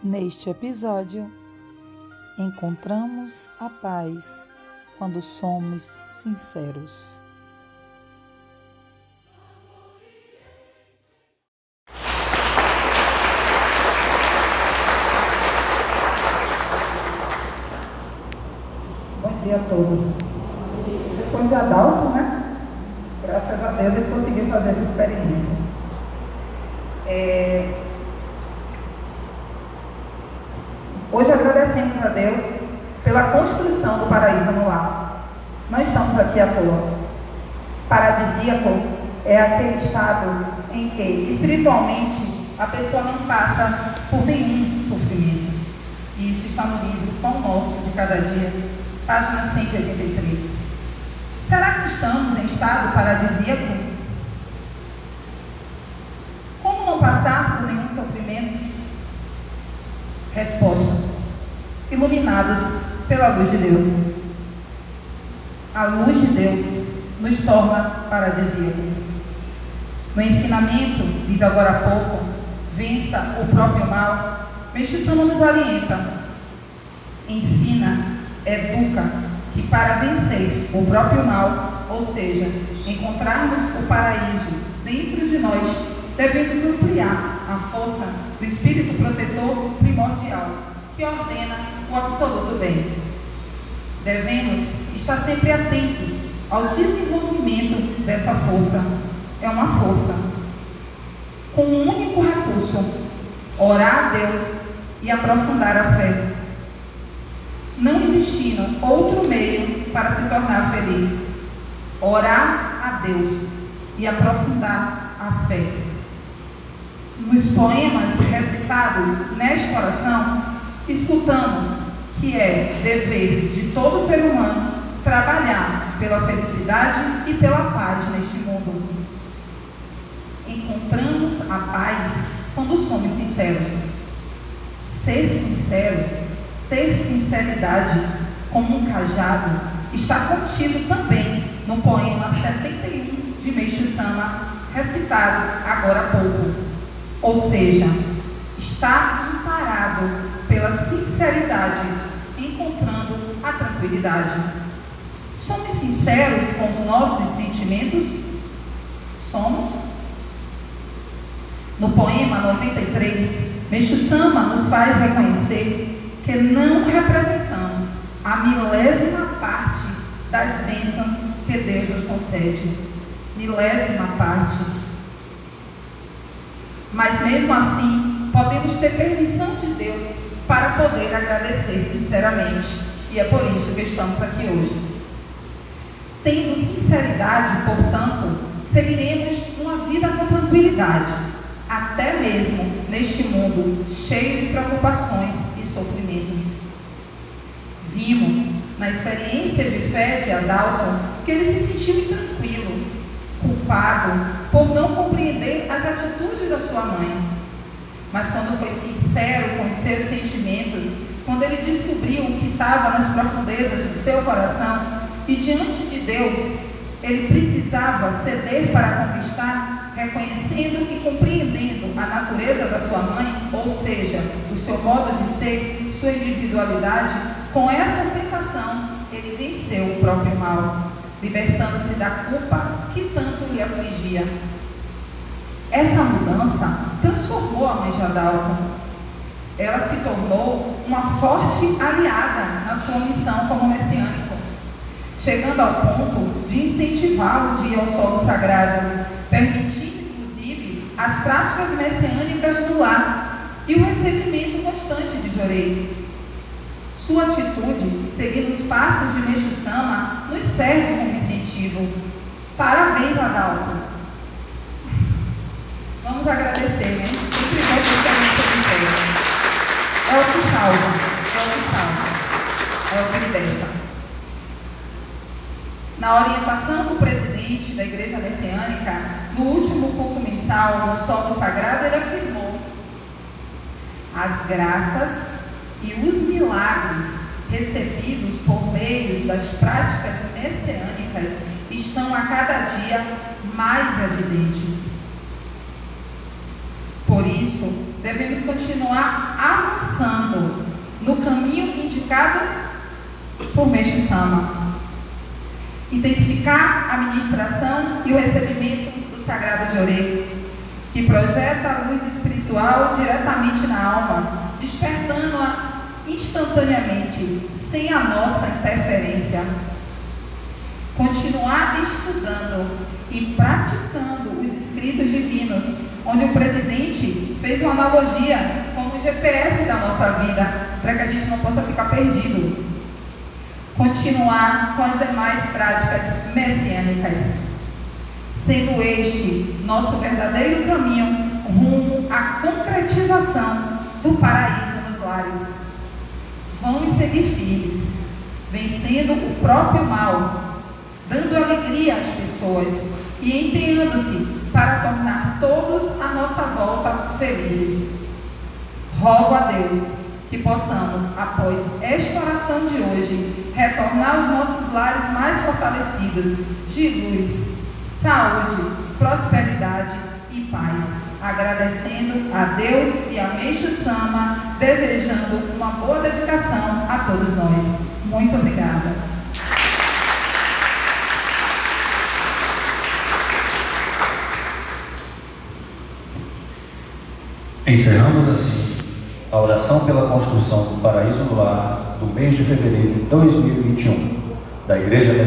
Neste episódio, encontramos a paz quando somos sinceros. Bom dia a todos. Depois de Adalto, né? Graças a Deus ele conseguiu fazer essa experiência. É, Hoje agradecemos a Deus pela construção do paraíso no lar. Não estamos aqui à toa. Paradisíaco é aquele estado em que, espiritualmente, a pessoa não passa por nenhum sofrimento. E isso está no livro Pão Nosso de Cada Dia, página 183. Será que estamos em estado paradisíaco? Como não passar por nenhum sofrimento? Resposta: iluminados pela luz de Deus. A luz de Deus nos torna paradisíacos. No ensinamento, lido agora há pouco, vença o próprio mal, Mestiçama nos orienta, ensina, educa, que para vencer o próprio mal, ou seja, encontrarmos o paraíso dentro de nós, devemos ampliar a força que ordena o absoluto bem. Devemos estar sempre atentos ao desenvolvimento dessa força. É uma força com um único recurso: orar a Deus e aprofundar a fé. Não existindo outro meio para se tornar feliz. Orar a Deus e aprofundar a fé. Nos poemas recitados nesta oração, escutamos que é dever de todo ser humano trabalhar pela felicidade e pela paz neste mundo. Encontramos a paz quando somos sinceros. Ser sincero, ter sinceridade como um cajado, está contido também no poema 71 de Meixo Sama, recitado agora há pouco. Ou seja, está amparado pela sinceridade, encontrando a tranquilidade. Somos sinceros com os nossos sentimentos? Somos? No poema 93, Meixo Sama nos faz reconhecer que não representamos a milésima parte das bênçãos que Deus nos concede. Milésima parte. Mas mesmo assim, podemos ter permissão de Deus para poder agradecer sinceramente. E é por isso que estamos aqui hoje. Tendo sinceridade, portanto, seguiremos uma vida com tranquilidade, até mesmo neste mundo cheio de preocupações e sofrimentos. Vimos na experiência de fé de Adalton que ele se sentiu intranquilo, culpado por não compreender as atitudes da sua mãe. Mas quando foi sincero com os seus sentimentos, quando ele descobriu o que estava nas profundezas do seu coração e diante de Deus, ele precisava ceder para conquistar, reconhecendo e compreendendo a natureza da sua mãe, ou seja, o seu modo de ser, sua individualidade, com essa aceitação, ele venceu o próprio mal, libertando-se da culpa que tanto lhe afligia. Essa mudança transformou a mãe de Adalto. Ela se tornou uma forte aliada na sua missão como messiânico, chegando ao ponto de incentivá-lo de ir ao solo sagrado, permitindo, inclusive, as práticas messiânicas do lar e o recebimento constante de Jorei. Sua atitude, seguindo os passos de Meixo Sama, nos serve como incentivo. Parabéns, Adalto! É o que salva. É o que salva. É o que liberta. Na orientação do presidente da Igreja Messiânica, no último culto mensal, no Solo Sagrado, ele afirmou: as graças e os milagres recebidos por meio das práticas messiânicas estão a cada dia mais evidentes. Por isso, devemos continuar avançando no caminho indicado por Meixo Sama. Intensificar a ministração e o recebimento do Sagrado de Orei, que projeta a luz espiritual diretamente na alma, despertando-a instantaneamente, sem a nossa interferência. Continuar estudando e praticando os escritos divinos, onde o presidente fez uma analogia como GPS da nossa vida, para que a gente não possa ficar perdido. Continuar com as demais práticas messiânicas, sendo este nosso verdadeiro caminho rumo à concretização do paraíso nos lares. Vamos seguir firmes, vencendo o próprio mal, dando alegria às pessoas e empenhando-se para tornar todos à nossa volta felizes. Rogo a Deus que possamos, após esta oração de hoje, retornar aos nossos lares mais fortalecidos de luz, saúde, prosperidade e paz, agradecendo a Deus e a Meixo Sama, desejando uma boa dedicação a todos nós. Muito obrigada. Encerramos assim a oração pela construção do paraíso no lar do mês de fevereiro de 2021 da Igreja